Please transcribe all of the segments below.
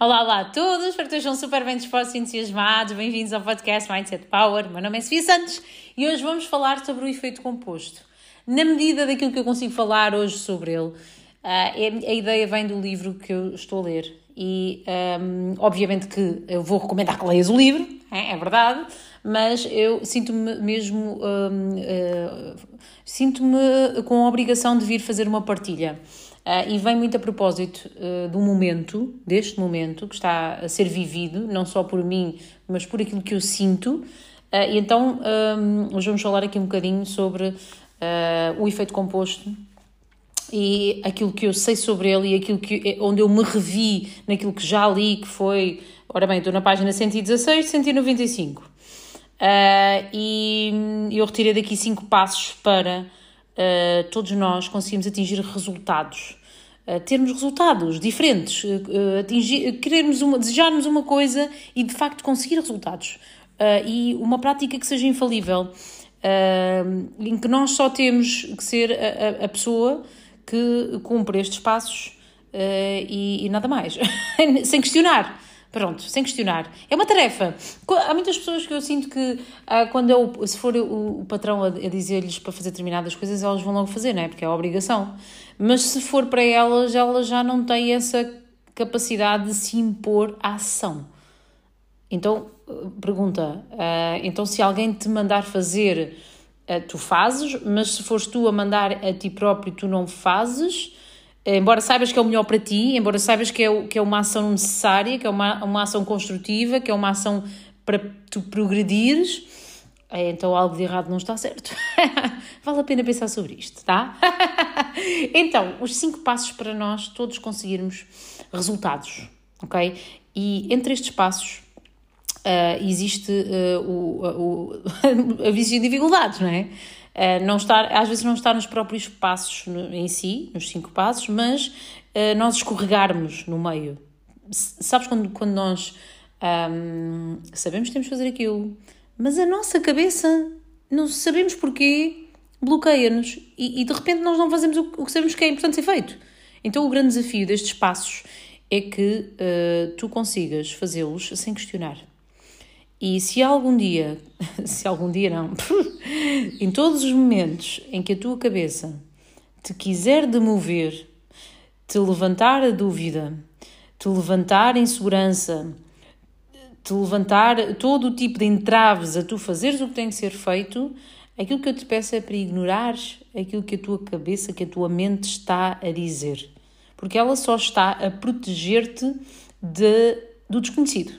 Olá, olá a todos, espero que estejam super bem dispostos e entusiasmados. Bem-vindos ao podcast Mindset Power. Meu nome é Sofia Santos e hoje vamos falar sobre o efeito composto. Na medida daquilo que eu consigo falar hoje sobre ele, ah, é, a ideia vem do livro que eu estou a ler e, um, obviamente, que eu vou recomendar que leias o livro, é, é verdade, mas eu sinto-me mesmo. Um, uh, sinto-me com a obrigação de vir fazer uma partilha. Uh, e vem muito a propósito uh, do momento, deste momento que está a ser vivido, não só por mim, mas por aquilo que eu sinto. Uh, e então, um, hoje vamos falar aqui um bocadinho sobre o efeito composto e aquilo que eu sei sobre ele e aquilo que, onde eu me revi naquilo que já li, que foi, ora bem, estou na página 116, 195. e eu retirei daqui cinco passos para uh, todos nós conseguimos atingir resultados termos resultados diferentes, uh, atingir, querermos uma, desejarmos uma coisa e de facto conseguir resultados. E uma prática que seja infalível, em que nós só temos que ser a, a pessoa que cumpre estes passos e, e, nada mais, sem questionar. Pronto, sem questionar. É uma tarefa. Há muitas pessoas que eu sinto que quando eu, se for o, o patrão a, a dizer-lhes para fazer determinadas coisas, elas vão logo fazer, não é? Porque é a obrigação mas se for para elas, elas já não têm essa capacidade de se impor à ação. Então, pergunta, uh, então se alguém te mandar fazer, uh, tu fazes, mas se fores tu a mandar a ti próprio, tu não fazes, embora saibas que é o melhor para ti, embora saibas que é, que é uma ação necessária, que é uma, uma ação construtiva, que é uma ação para tu progredires, então algo de errado não está certo. vale a pena pensar sobre isto, tá? então, os cinco passos para nós todos conseguirmos resultados, ok? E entre estes passos uh, existe uh, o, o, de dificuldades, não é? Uh, não estar, às vezes não está nos próprios passos no, em si, nos cinco passos, mas nós escorregarmos no meio. Sabes quando, quando nós um, sabemos que temos que fazer aquilo, mas a nossa cabeça, não sabemos porquê, bloqueia-nos e, e, de repente nós não fazemos o, o, que sabemos que é importante ser feito. Então o grande desafio destes passos é que uh, tu consigas fazê-los sem questionar. E se algum dia, se algum dia não, em todos os momentos em que a tua cabeça te quiser demover, te levantar a dúvida, te levantar a insegurança, te levantar todo o tipo de entraves a tu fazeres o que tem que ser feito, aquilo que eu te peço é para ignorares aquilo que a tua cabeça, que a tua mente está a dizer. Porque ela só está a proteger-te de, do desconhecido.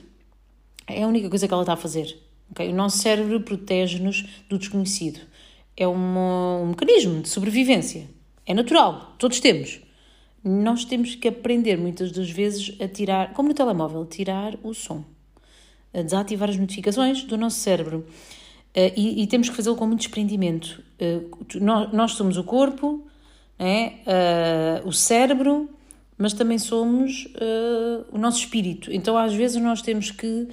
É a única coisa que ela está a fazer. Okay? O nosso cérebro protege-nos do desconhecido. É uma, um mecanismo de sobrevivência. É natural, todos temos. Nós temos que aprender muitas das vezes a tirar, como no telemóvel, tirar o som a desativar as notificações do nosso cérebro. Uh, e, e, temos que fazê-lo com muito desprendimento. Uh, nós, nós, somos o corpo, é? Uh, o cérebro, mas também somos o nosso espírito. Então, às vezes, nós temos que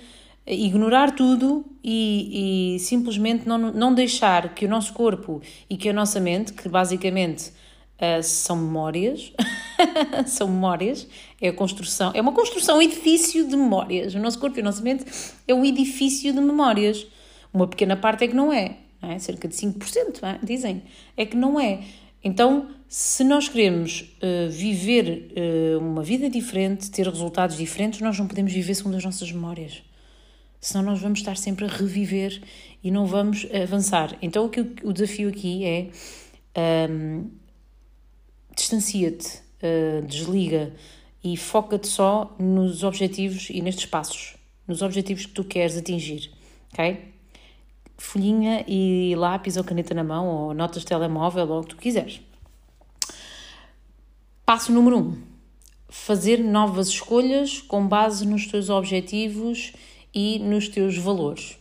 ignorar tudo e, e, simplesmente não, não deixar que o nosso corpo e que a nossa mente, que basicamente são memórias, são memórias, é a construção, é uma construção, um edifício de memórias. O nosso corpo e a nossa mente é um edifício de memórias. Uma pequena parte é que não é, não é? cerca de 5%, é? dizem, é que não é. Então, se nós queremos uh, viver uh, uma vida diferente, ter resultados diferentes, nós não podemos viver segundo as nossas memórias. Senão nós vamos estar sempre a reviver e não vamos avançar. Então, o, que, o desafio aqui é um, distancia-te uh, desliga e foca-te só nos objetivos e nestes passos, nos objetivos que tu queres atingir, ok? Folhinha e lápis ou caneta na mão, ou notas de telemóvel, ou o que tu quiseres. Passo número 1. Um, fazer novas escolhas com base nos teus objetivos e nos teus valores.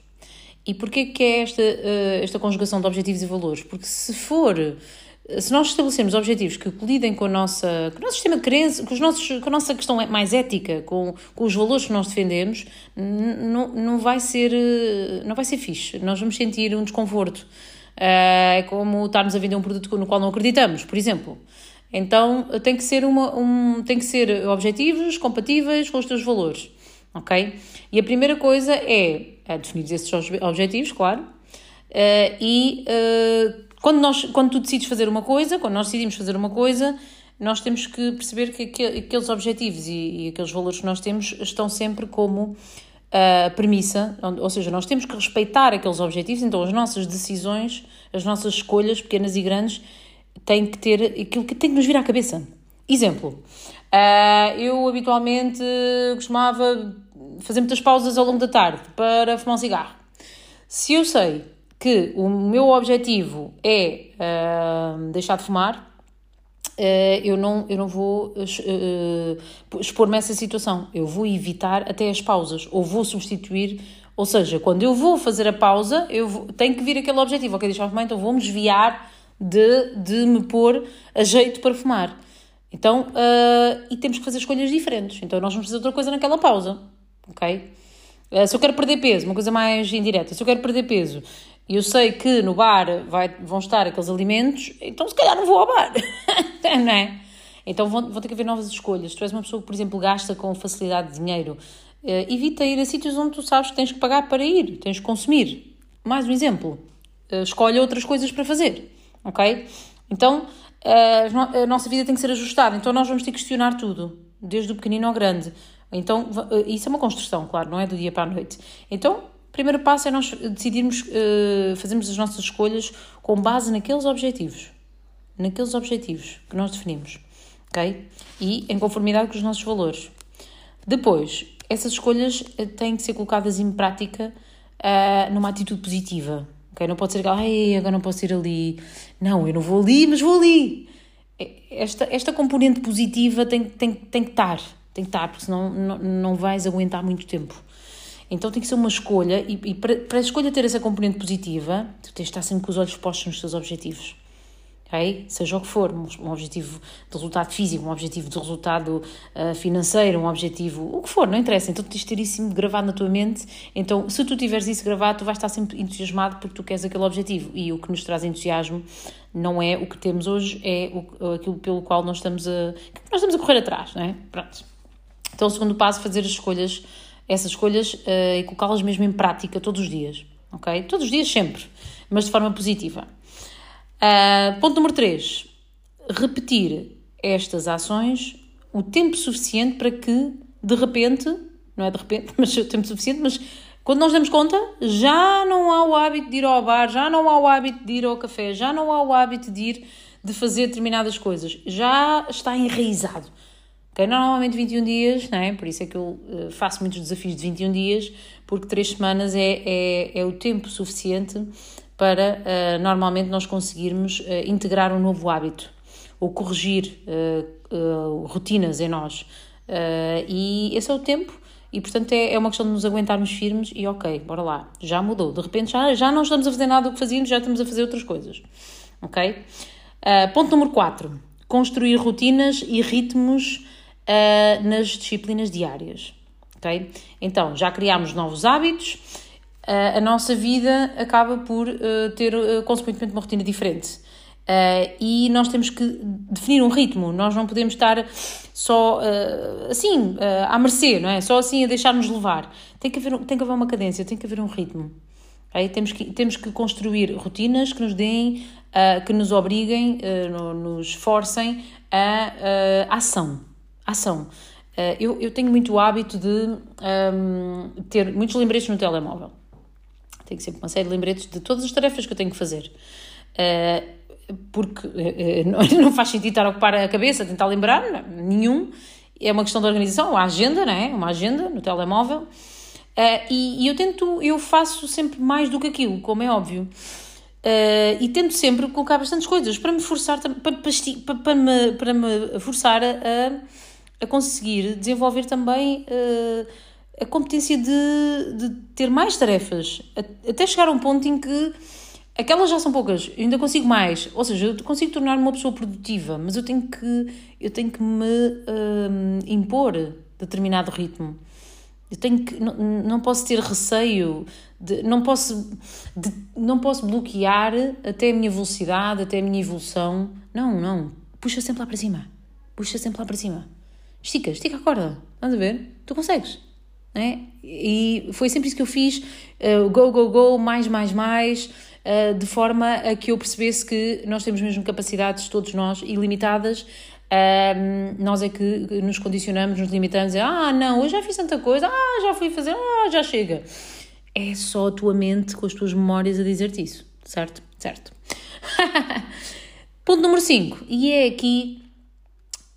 E porquê que é esta, uh, esta conjugação de objetivos e valores? Porque se for se nós estabelecemos objetivos que colidem com, a nossa, com o nosso sistema de crença, com, os nossos, com a nossa questão mais ética, com, com os valores que nós defendemos, não, não, vai ser, não vai ser fixe. Nós vamos sentir um desconforto. É como estarmos a vender um produto no qual não acreditamos, por exemplo. Então tem que ser, uma, um, tem que ser objetivos compatíveis com os teus valores, ok? E a primeira coisa é, é definir esses objetivos, claro, uh, e quando, nós, quando tu decides fazer uma coisa, quando nós decidimos fazer uma coisa, nós temos que perceber que aqueles objetivos e, e aqueles valores que nós temos estão sempre como uh, premissa, ou seja, nós temos que respeitar aqueles objetivos, então as nossas decisões, as nossas escolhas, pequenas e grandes, têm que ter aquilo que tem que nos vir à cabeça. Exemplo, uh, eu habitualmente costumava fazer muitas pausas ao longo da tarde para fumar um cigarro. Se eu sei que o meu objetivo é uh, deixar de fumar, uh, eu, não, eu não vou uh, expor-me a essa situação. Eu vou evitar até as pausas, ou vou substituir. Ou seja, quando eu vou fazer a pausa, eu vou, tenho que vir aquele objetivo. Ok, deixar de fumar, então vou-me desviar de, de me pôr a jeito para fumar. Então, e temos que fazer escolhas diferentes. Então, nós vamos fazer outra coisa naquela pausa. Ok? se eu quero perder peso, uma coisa mais indireta, se eu quero perder peso, e eu sei que no bar vai, vão estar aqueles alimentos, então se calhar não vou ao bar, não é? Então vão, ter que haver novas escolhas. Se tu és uma pessoa que, por exemplo, gasta com facilidade de dinheiro, uh, evita ir a sítios onde tu sabes que tens que pagar para ir, tens que consumir. Mais um exemplo, uh, escolhe outras coisas para fazer, ok? Então uh, a nossa vida tem que ser ajustada, então nós vamos ter que questionar tudo, desde o pequenino ao grande. Então, isso é uma construção, claro, não é do dia para a noite. Então, primeiro passo é nós decidirmos, uh, fazermos as nossas escolhas com base naqueles objetivos. Naqueles objetivos que nós definimos. Ok? E em conformidade com os nossos valores. Depois, essas escolhas eh, têm que ser colocadas em prática uh, numa atitude positiva. Okay? Não pode ser ai, agora não posso ir ali. Não, eu não vou ali, mas vou ali. Esta, esta componente positiva tem, tem, tem que estar. Tem que estar, porque senão não, não vais aguentar muito tempo. Então tem que ser uma escolha, e, e para, para, a escolha ter essa componente positiva, tu tens de estar sempre com os olhos postos nos teus objetivos. Okay? Seja o que for, um objetivo de resultado físico, um objetivo de resultado uh, financeiro, um objetivo, o que for, não interessa. Então tens de ter isso gravado na tua mente. Então, se tu tiveres isso gravado, tu vais estar sempre entusiasmado porque tu queres aquele objetivo. E o que nos traz entusiasmo não é o que temos hoje, é o, aquilo pelo qual nós estamos a, nós estamos a correr atrás, não é? Pronto. Então, o segundo passo, fazer as escolhas essas escolhas uh, e colocá-las mesmo em prática todos os dias, ok? Todos os dias, sempre, mas de forma positiva. Uh, ponto número 3. Repetir estas ações o tempo suficiente para que, de repente, não é de repente, mas o tempo suficiente, mas quando nós damos conta, já não há o hábito de ir ao bar, já não há o hábito de ir ao café, já não há o hábito de ir de fazer determinadas coisas, já está enraizado. Tem normalmente 21 dias, não é? por isso é que eu eh, faço muitos desafios de 21 dias, porque 3 semanas é, é, é o tempo suficiente para uh, normalmente nós conseguirmos uh, integrar um novo hábito ou corrigir uh, rotinas em nós. e esse é o tempo, e portanto é, é uma questão de nos aguentarmos firmes e ok, bora lá, já mudou. De repente já, já não estamos a fazer nada do que fazíamos, já estamos a fazer outras coisas. Ok? ponto número 4. Construir rotinas e ritmos uh, nas disciplinas diárias. Okay? Então, já criámos novos hábitos, uh, a nossa vida acaba por uh, ter consequentemente uma rotina diferente. e nós temos que definir um ritmo, nós não podemos estar só assim, à mercê, não é? Só assim a deixar-nos levar. Tem que, haver, tem que haver uma cadência, tem que haver um ritmo. Okay? Temos, que, temos que construir rotinas que nos deem, que nos obriguem, nos forcem a ação ação. Uh, eu, eu tenho muito o hábito de um, ehm, ter muitos lembretes no telemóvel. Tenho sempre uma série de lembretes de todas as tarefas que eu tenho que fazer. Uh, porque uh, não faz sentido estar a ocupar a cabeça, tentar lembrar, não, nenhum. É uma questão de organização, uma agenda, não é? Uma agenda no telemóvel. E, e, eu tento, eu faço sempre mais do que aquilo, como é óbvio. Uh, e tento sempre colocar bastantes coisas para me forçar para, para, para, me, para me forçar a, a conseguir desenvolver também uh, a competência de, de ter mais tarefas, até chegar a um ponto em que aquelas já são poucas, eu ainda consigo mais, ou seja, eu consigo tornar-me uma pessoa produtiva, mas eu tenho que, eu tenho que me uh, impor determinado ritmo. Eu tenho que, não, não posso ter receio, de, não, posso, de, não posso bloquear até a minha velocidade, até a minha evolução. Não, não puxa sempre lá para cima. Puxa sempre lá para cima. Estica, estica a corda. Estás a ver? Tu consegues. É? E foi sempre isso que eu fiz. Uh, go, go, go, mais, mais, mais. Uh, de forma a que eu percebesse que nós temos mesmo capacidades, todos nós, ilimitadas. Uh, nós é que nos condicionamos, nos limitamos. É, ah, não, eu já fiz tanta coisa. Ah, já fui fazer. Ah, já chega. É só a tua mente com as tuas memórias a dizer-te isso. Certo? Certo. Ponto número 5. E é aqui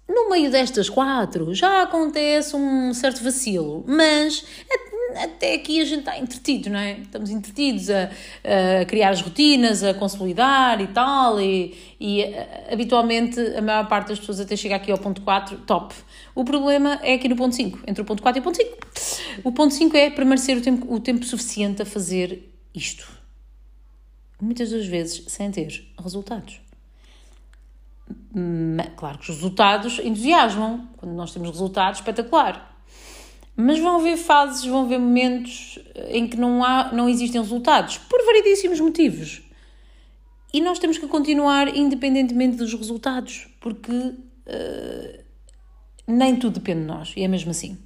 no meio destas quatro já acontece um certo vacilo, mas até aqui a gente está entretido, não é? Estamos entretidos a, a criar as rotinas, a consolidar e tal, e, e habitualmente a maior parte das pessoas até chega aqui ao ponto 4, top. O problema é aqui no ponto 5, entre o ponto 4 e o ponto 5. O ponto 5 é permanecer o tempo, o tempo suficiente a fazer isto. Muitas das vezes sem ter resultados. Claro que os resultados entusiasmam, quando nós temos resultados, espetacular. Mas vão haver fases, vão haver momentos em que não, há, não existem resultados, por variedíssimos motivos. E nós temos que continuar independentemente dos resultados, porque uh, nem tudo depende de nós, e é mesmo assim.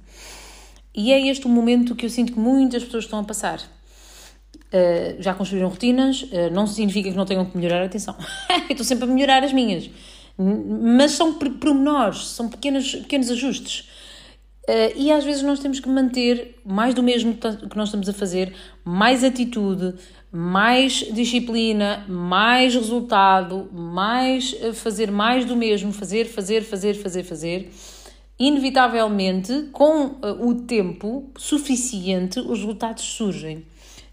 E é este o momento que eu sinto que muitas pessoas estão a passar. Uh, já construíram rotinas, uh, não significa que não tenham que melhorar, atenção. eu estou sempre a melhorar as minhas mas são pormenores, são pequenos, pequenos ajustes. Uh, e às vezes nós temos que manter mais do mesmo que nós estamos a fazer, mais atitude, mais disciplina, mais resultado, mais uh, fazer mais do mesmo, fazer, fazer, fazer, fazer, fazer. Inevitavelmente, com uh, o tempo suficiente, os resultados surgem.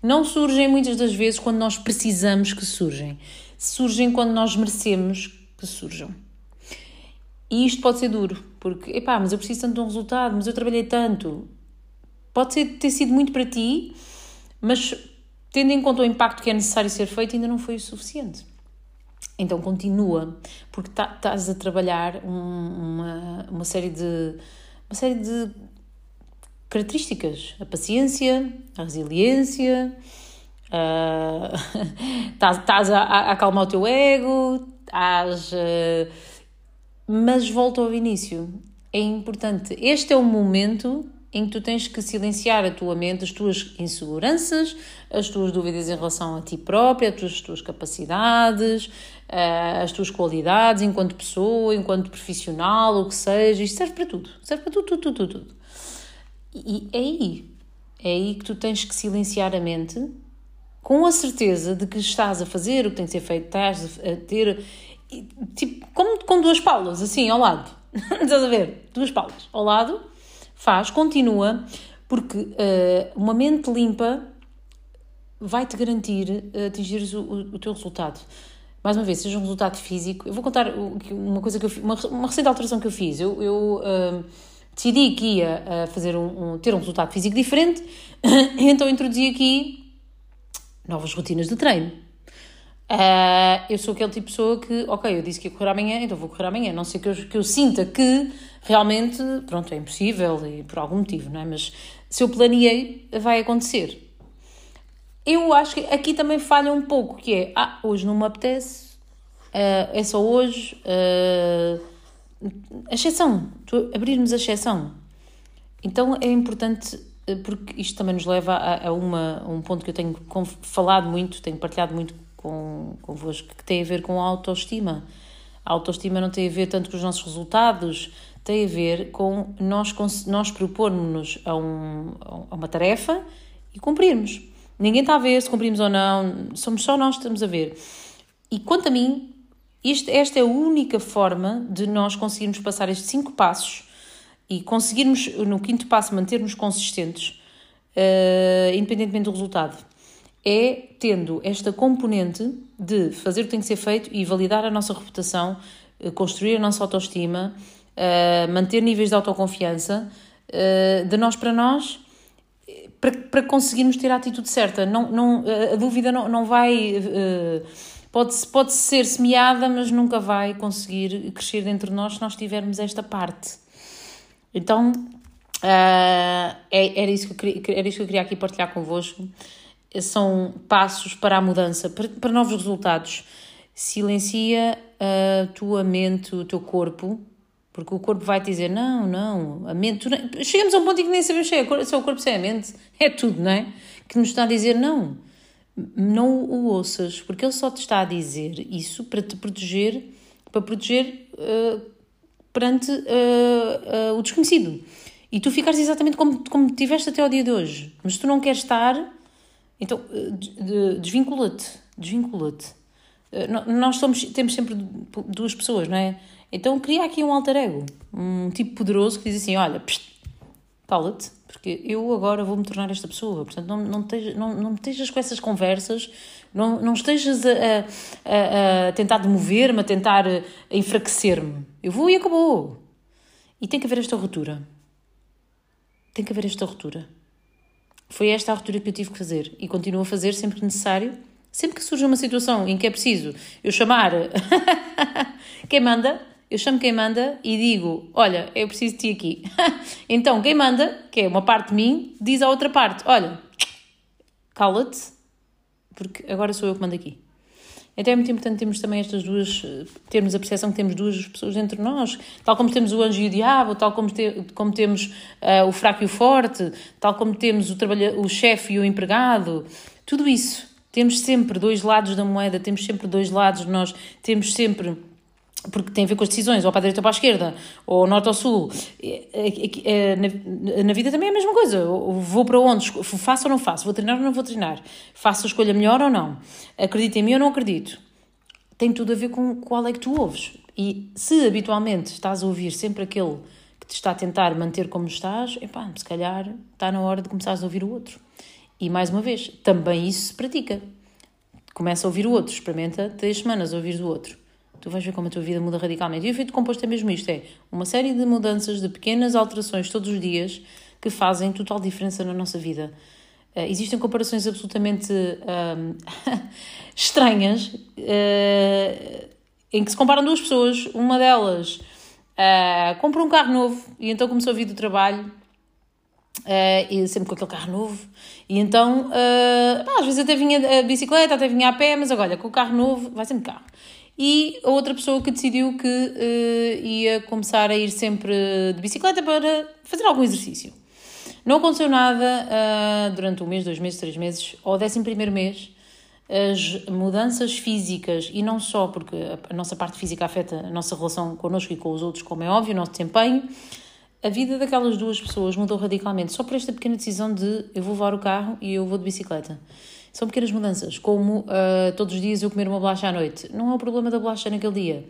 Não surgem muitas das vezes quando nós precisamos que surgem. Surgem quando nós merecemos que surjam. E isto pode ser duro, porque, epá, mas eu preciso tanto de um resultado, mas eu trabalhei tanto. Pode ser, ter sido muito para ti, mas tendo em conta o impacto que é necessário ser feito, ainda não foi o suficiente. Então continua, porque tá, estás a trabalhar um, uma, uma série de uma série de características, a paciência, a resiliência, estás uh, a, a, acalmar o teu ego, estás. Uh, mas volto ao início. É importante. Este é o momento em que tu tens que silenciar a tua mente, as tuas inseguranças, as tuas dúvidas em relação a ti própria, as tuas, as tuas capacidades, uh, as tuas qualidades enquanto pessoa, enquanto profissional, o que seja. Isto serve para tudo. Serve para tudo, tudo, tudo, tudo. E é aí. É aí que tu tens que silenciar a mente com a certeza de que estás a fazer o que tem que ser feito, estás a ter, tipo, como com duas paulas, assim, ao lado. estás a ver? Duas paulas ao lado, faz, continua, porque uh, uma mente limpa vai-te garantir uh, atingires o, o, teu resultado. Mais uma vez, seja um resultado físico. Eu vou contar uma coisa que eu uma, uma recente alteração que eu fiz. Eu, eu uh, decidi que ia fazer um, um, ter um resultado físico diferente, então introduzi aqui novas rotinas de treino. Uh, eu sou aquele tipo de pessoa que, ok, eu disse que ia correr amanhã, então vou correr amanhã. Não sei que eu, que eu sinta que realmente, pronto, é impossível e por algum motivo, não é? Mas se eu planeei, vai acontecer. Eu acho que aqui também falha um pouco, que é, ah, hoje não me apetece, uh, é só hoje. Uh, a exceção, abrirmos a exceção. Então é importante porque isto também nos leva a, a, uma, a um ponto que eu tenho falado muito, tenho partilhado muito com, convosco, que tem a ver com a autoestima. A autoestima não tem a ver tanto com os nossos resultados, tem a ver com nós, nós propormos-nos a, um, a uma tarefa e cumprirmos. Ninguém está a ver se cumprimos ou não, somos só nós que estamos a ver. E quanto a mim, este, esta é a única forma de nós conseguirmos passar estes cinco passos e conseguirmos, no quinto passo, mantermos consistentes, uh, independentemente do resultado, é tendo esta componente de fazer o que tem que ser feito e validar a nossa reputação, uh, construir a nossa autoestima, uh, manter níveis de autoconfiança, de nós para nós, para, para conseguirmos ter a atitude certa. Não, não, a dúvida não, não vai. Pode, pode ser semeada, mas nunca vai conseguir crescer dentro de nós se nós tivermos esta parte. Então, uh, era, isso que eu queria, era isso que eu queria aqui partilhar convosco. São passos para a mudança, para, para novos resultados. silencia a tua mente, o teu corpo, porque o corpo vai te dizer: não, não, a mente. Chegamos a um ponto em que nem sabemos se é, se é o corpo, se é a mente, é tudo, não é? Que nos está a dizer: não, não o ouças, porque ele só te está a dizer isso para te proteger, para proteger uh, perante uh, uh, o desconhecido. E tu ficares exatamente como, como estiveste até ao dia de hoje. Mas tu não queres estar, então desvincula-te, desvincula-te. Nós somos, temos sempre duas pessoas, não é? Então cria aqui um alter ego, um tipo poderoso que diz assim: olha, cala-te, porque eu agora vou me tornar esta pessoa. Portanto, não, não, estejas, não, não me estejas com essas conversas, não, não estejas a, a, a tentar demover-me, a tentar enfraquecer-me. Eu vou e acabou. E tem que haver esta ruptura. Tem que haver esta ruptura. Foi esta a ruptura que eu tive que fazer e continuo a fazer sempre que necessário. Sempre que surge uma situação em que é preciso eu chamar quem manda, eu chamo quem manda e digo: Olha, eu preciso de ti aqui. então, quem manda, que é uma parte de mim, diz à outra parte: Olha, cala-te, porque agora sou eu que mando aqui. Então é muito importante termos também estas duas, termos a percepção que temos duas pessoas entre nós, tal como temos o anjo e o diabo, tal como, te, como temos uh, o fraco e o forte, tal como temos o, o chefe e o empregado, tudo isso. Temos sempre dois lados da moeda, temos sempre dois lados, nós temos sempre porque tem a ver com as decisões, ou para a direita ou para a esquerda, ou norte ou sul. Na, na vida também é a mesma coisa. Vou para onde? Faço ou não faço? Vou treinar ou não vou treinar? Faço a escolha melhor ou não? Acredito em mim ou não acredito? Tem tudo a ver com qual é que tu ouves. E se habitualmente estás a ouvir sempre aquele que te está a tentar manter como estás, epá, se calhar está na hora de começares a ouvir o outro. E mais uma vez, também isso se pratica. Começa a ouvir o outro, experimenta três semanas a ouvir o outro tu vais ver como a tua vida muda radicalmente. E o efeito composto é mesmo isto: é uma série de mudanças, de pequenas alterações todos os dias que fazem total diferença na nossa vida. Uh, existem comparações absolutamente uh, estranhas uh, em que se comparam duas pessoas. Uma delas uh, compra um carro novo e então começou a vir do trabalho. e sempre com aquele carro novo, e então às vezes até vinha a bicicleta, até vinha a pé, mas agora com o carro novo, vai sempre carro e a outra pessoa que decidiu que uh, ia começar a ir sempre de bicicleta para fazer algum exercício. Não aconteceu nada uh, durante um mês, dois meses, três meses, ao décimo primeiro mês, as mudanças físicas, e não só porque a nossa parte física afeta a nossa relação connosco e com os outros, como é óbvio, o nosso desempenho, a vida daquelas duas pessoas mudou radicalmente só por esta pequena decisão de eu vou levar o carro e eu vou de bicicleta. São pequenas mudanças, como uh, todos os dias eu comer uma bolacha à noite. Não é o problema da bolacha naquele dia,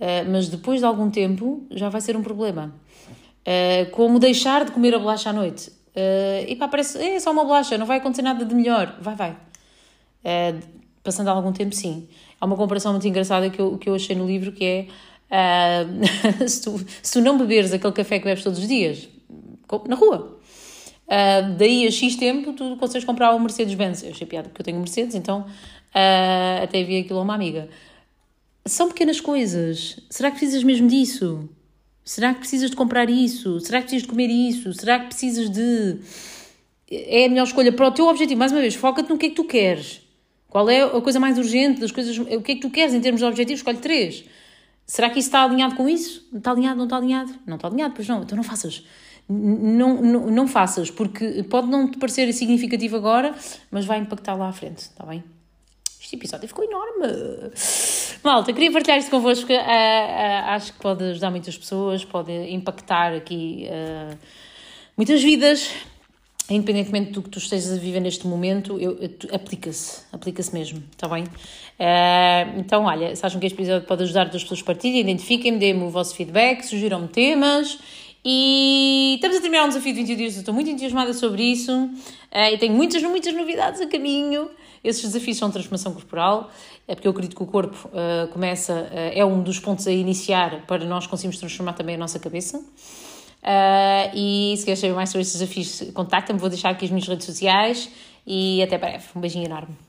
uh, mas depois de algum tempo já vai ser um problema. Uh, como deixar de comer a bolacha à noite. e pá, parece, é só uma bolacha, não vai acontecer nada de melhor. Vai, vai. passando algum tempo, sim. Há uma comparação muito engraçada que eu, que eu achei no livro que é se, tu, se tu não beberes aquele café que bebes todos os dias, na rua, Uh, daí a X tempo tu consegues comprar um Mercedes-Benz. Eu achei piada porque eu tenho Mercedes, então uh, até vi aquilo a uma amiga. São pequenas coisas. Será que precisas mesmo disso? Será que precisas de comprar isso? Será que precisas de comer isso? Será que precisas de. É a melhor escolha para o teu objetivo. Mais uma vez, foca-te no que é que tu queres. Qual é a coisa mais urgente das coisas? O que é que tu queres em termos de objetivos? Escolhe três. Será que isso está alinhado com isso? Está alinhado? Não está alinhado? Não está alinhado, pois não. Então não faças não, não, não faças, porque pode não te parecer significativo agora, mas vai impactar lá à frente, está bem? Este episódio ficou enorme. Malta, queria partilhar isto convosco. Uh, uh, acho que pode ajudar muitas pessoas, pode impactar aqui uh, muitas vidas. Independentemente do que tu estejas a viver neste momento, aplica-se, aplica-se mesmo, está bem? então, olha, se acham que este episódio pode ajudar outras pessoas, partilhem, identifiquem-me, deem-me o vosso feedback, sugiram-me temas e estamos a terminar um desafio de 21 dias, eu estou muito entusiasmada sobre isso uh, e tenho muitas, muitas novidades a caminho. Esses desafios são transformação corporal, é porque eu acredito que o corpo uh, começa, uh, é um dos pontos a iniciar para nós conseguirmos transformar também a nossa cabeça. e se queres saber mais sobre esses desafios, contacta-me, vou deixar aqui as minhas redes sociais e até breve. Um beijinho enorme.